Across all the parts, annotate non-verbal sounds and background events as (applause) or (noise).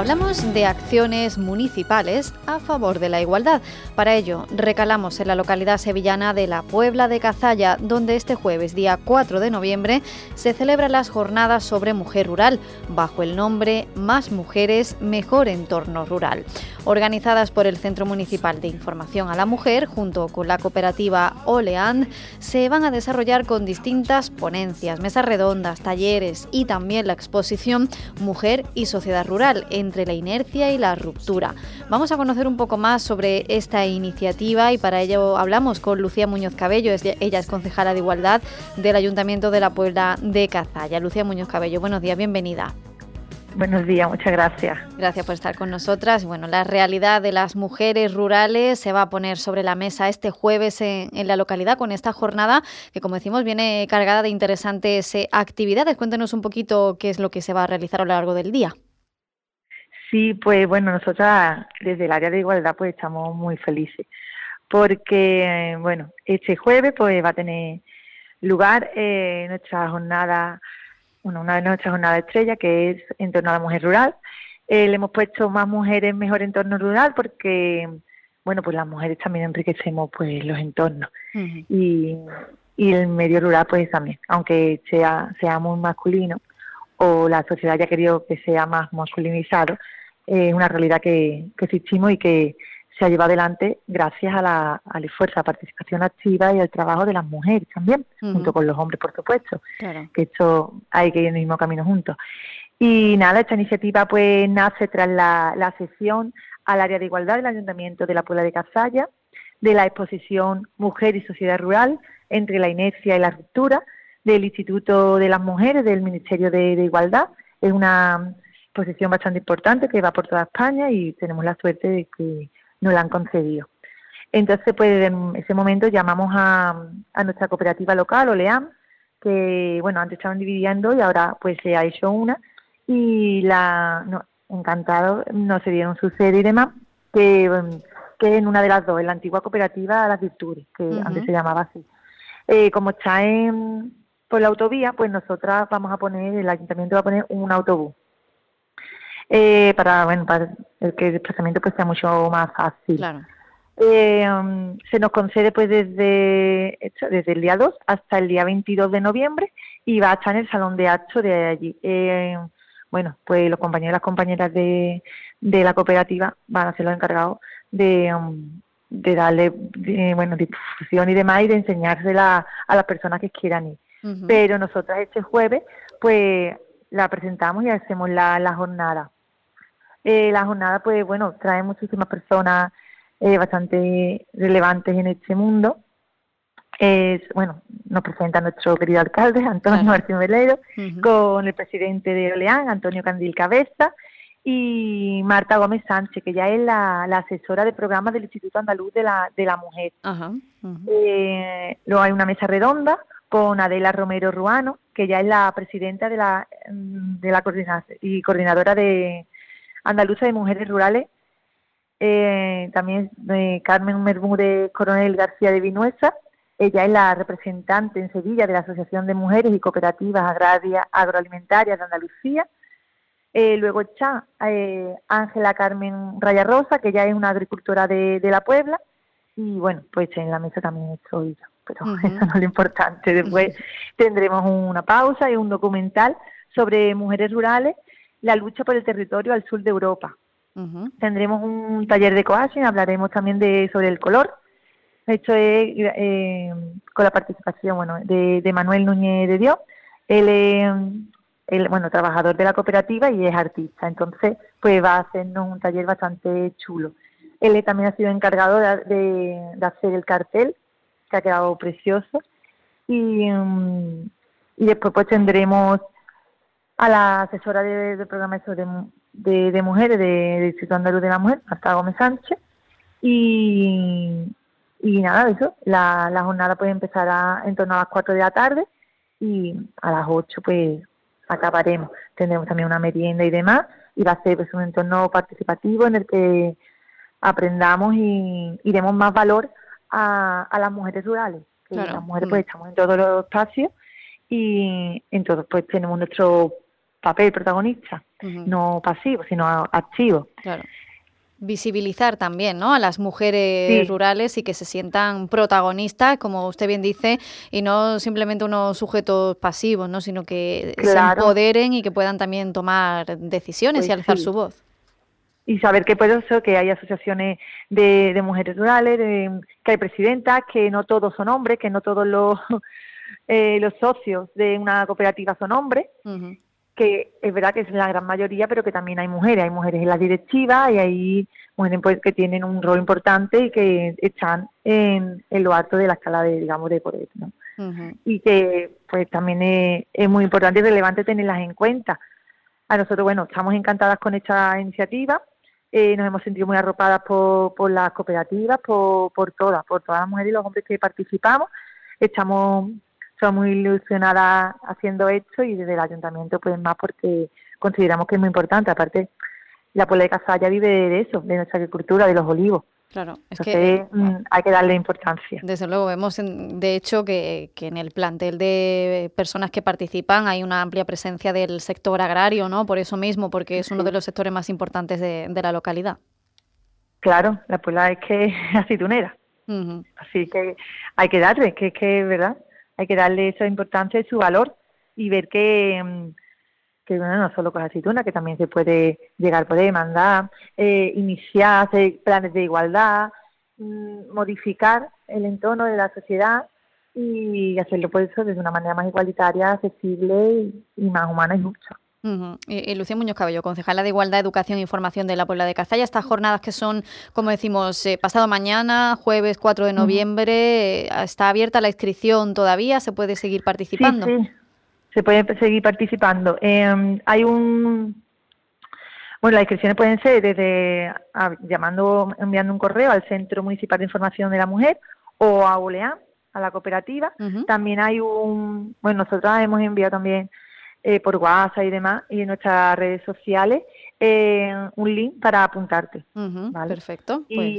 Hablamos de acciones municipales a favor de la igualdad. Para ello, recalamos en la localidad sevillana de la Puebla de Cazalla, donde este jueves, día 4 de noviembre, se celebran las jornadas sobre mujer rural, bajo el nombre Más Mujeres, Mejor Entorno Rural. Organizadas por el Centro Municipal de Información a la Mujer, junto con la cooperativa Oleand, se van a desarrollar con distintas ponencias, mesas redondas, talleres y también la exposición Mujer y Sociedad Rural en entre la inercia y la ruptura. Vamos a conocer un poco más sobre esta iniciativa y para ello hablamos con Lucía Muñoz Cabello, ella es concejala de Igualdad del Ayuntamiento de la Puebla de Cazalla. Lucía Muñoz Cabello, buenos días, bienvenida. Buenos días, muchas gracias. Gracias por estar con nosotras. Bueno, la realidad de las mujeres rurales se va a poner sobre la mesa este jueves en, en la localidad con esta jornada que, como decimos, viene cargada de interesantes eh, actividades. Cuéntenos un poquito qué es lo que se va a realizar a lo largo del día. Sí, pues bueno, nosotras desde el área de igualdad pues estamos muy felices porque, bueno, este jueves pues va a tener lugar eh, nuestra jornada, bueno, una de nuestras jornadas estrella que es en torno a la mujer rural. Eh, le hemos puesto más mujeres mejor entorno rural porque, bueno, pues las mujeres también enriquecemos pues los entornos y, y el medio rural pues también, aunque sea, sea muy masculino o la sociedad ya querido que sea más masculinizado, es una realidad que, que existimos y que se ha llevado adelante gracias a la, al esfuerzo, a la participación activa y al trabajo de las mujeres también, junto con los hombres, por supuesto, que esto hay que ir en el mismo camino juntos. Y nada, esta iniciativa pues nace tras la, la sesión al área de igualdad del Ayuntamiento de la Puebla de Cazalla, de la exposición Mujer y Sociedad Rural entre la inercia y la ruptura del Instituto de las Mujeres del Ministerio de Igualdad. Es una exposición bastante importante que va por toda España y tenemos la suerte de que nos la han concedido. Entonces, pues en ese momento llamamos a, nuestra cooperativa local, Oleam, que, bueno, antes estaban dividiendo y ahora pues se ha hecho una y la, no, encantado, no se dieron su sede y demás, que, que en una de las dos, en la antigua cooperativa Las Virtudes, que antes se llamaba así. Eh, como está en, por la autovía, pues nosotras vamos a poner, el ayuntamiento va a poner un autobús eh, para, bueno, para que el desplazamiento pues sea mucho más fácil. Eh, um, se nos concede pues desde, desde el día 2 hasta el día 22 de noviembre y va a estar en el salón de acto de allí. Eh, bueno, pues los compañeros y las compañeras de, de la cooperativa van a ser los encargados de, um, de darle bueno difusión y demás y de enseñársela a las personas que quieran ir. Pero nosotras este jueves pues la presentamos y hacemos la, la jornada. Eh, la jornada, pues bueno, trae muchísimas personas eh, bastante relevantes en este mundo. Es, bueno, nos presenta nuestro querido alcalde, Antonio Martín Velero, con el presidente de Oleán, Antonio Candil Cabeza, y Marta Gómez Sánchez, que ya es la, asesora de programas del Instituto Andaluz de la, de la Mujer. Eh, luego hay una mesa redonda con Adela Romero Ruano, que ya es la presidenta de la, de la coordinación y coordinadora de, andaluza de mujeres rurales, eh, también eh, Carmen Mermúdez Coronel García de Vinuesa, ella es la representante en Sevilla de la Asociación de Mujeres y Cooperativas Agrarias Agroalimentarias de Andalucía. Eh, luego está Ángela Carmen Raya Rosa, que ya es una agricultora de, la Puebla. Y bueno, pues en la mesa también estoy yo, pero eso no es lo importante. Después (laughs) tendremos una pausa y un documental sobre mujeres rurales la lucha por el territorio al sur de Europa. Tendremos un taller de coaching, hablaremos también de sobre el color. Esto es eh, con la participación bueno, de, Manuel Núñez de Dios. Él es bueno, trabajador de la cooperativa y es artista. Entonces, pues va a hacernos un taller bastante chulo. Él también ha sido encargado de, hacer el cartel, que ha quedado precioso. Y, mm, y después pues tendremos a la asesora de, de programa de, de, mujeres del Instituto Andaluz de la Mujer, Marta Gómez Sánchez, y, y nada de eso, la, la jornada puede empezar a, en torno a las 4 de la tarde y a las 8 pues acabaremos. Tendremos también una merienda y demás y va a ser pues, un entorno participativo en el que aprendamos y, y demos más valor a, a las mujeres rurales. Que Las mujeres pues mm. estamos en todos los espacios y entonces pues tenemos nuestro papel protagonista, no pasivo, sino activo. Claro visibilizar también ¿no? a las mujeres rurales y que se sientan protagonistas, como usted bien dice, y no simplemente unos sujetos pasivos, ¿no? sino que se empoderen y que puedan también tomar decisiones y pues alzar su voz. Y saber que puede ser que hay asociaciones de, mujeres rurales, que hay presidentas, que no todos son hombres, que no todos los, (laughs) eh, los socios de una cooperativa son hombres que es verdad que es la gran mayoría, pero que también hay mujeres, hay mujeres en la directiva y hay mujeres pues, que tienen un rol importante y que están en, lo alto de la escala de, digamos, de poder, ¿no? Y que pues también es, muy importante y relevante tenerlas en cuenta. A nosotros, bueno, estamos encantadas con esta iniciativa, eh, nos hemos sentido muy arropadas por, por las cooperativas, por, por todas, por todas las mujeres y los hombres que participamos. Estamos Muy ilusionada haciendo esto y desde el ayuntamiento pues más porque consideramos que es muy importante. Aparte, la puebla de Casalla vive de eso, de nuestra agricultura, de los olivos. Claro, es que mm, hay que darle importancia. Desde luego, vemos de hecho que, en el plantel de personas que participan hay una amplia presencia del sector agrario, ¿no? Por eso mismo, porque es uno de los sectores más importantes de, la localidad. Claro, la puebla es que (laughs) es aceitunera. Así que hay que darle, que es que, ¿verdad? Hay que darle esa importancia y su valor y ver que, mm, que bueno, no solo con aceituna, que también se puede llegar a poder demandar, eh, iniciar planes de igualdad, mm, modificar el entorno de la sociedad y hacerlo por eso desde una manera más igualitaria, accesible y, más humana y justa. Y, Lucía Muñoz Cabello, concejala de Igualdad, Educación e Información de la Puebla de Cazalla. Estas jornadas que son, como decimos, eh, pasado mañana, jueves 4 de noviembre, eh, ¿está abierta la inscripción todavía? ¿Se puede seguir participando? Sí, sí. se puede seguir participando. Em, hay un... Bueno, las inscripciones pueden ser desde llamando, enviando un correo al Centro Municipal de Información de la Mujer o a OLEAN, a la cooperativa. También hay un... Bueno, nosotros hemos enviado también eh, por WhatsApp y demás, y en nuestras redes sociales, eh, un link para apuntarte. Perfecto. Y, pues.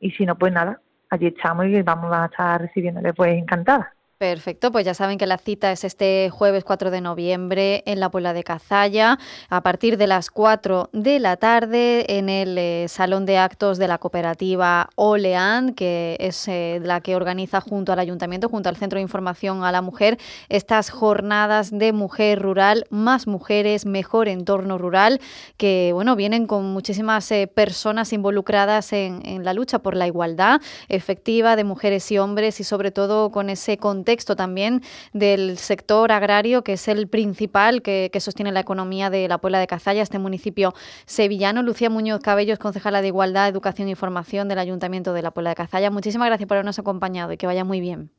y si no, pues nada, allí estamos y vamos a estar recibiéndole pues encantada. Perfecto, pues ya saben que la cita es este jueves 4 de noviembre en la Puebla de Cazalla, a partir de las 4 de la tarde en el eh, Salón de Actos de la cooperativa Olean, que es eh, la que organiza junto al Ayuntamiento, junto al Centro de Información a la Mujer, estas jornadas de mujer rural, más mujeres, mejor entorno rural, que bueno, vienen con muchísimas eh, personas involucradas en, en, la lucha por la igualdad efectiva de mujeres y hombres y sobre todo con ese contexto contexto también del sector agrario, que es el principal que, sostiene la economía de la Puebla de Cazalla, este municipio sevillano. Lucía Muñoz Cabellos, concejala de Igualdad, Educación e Información del Ayuntamiento de la Puebla de Cazalla. Muchísimas gracias por habernos acompañado y que vaya muy bien.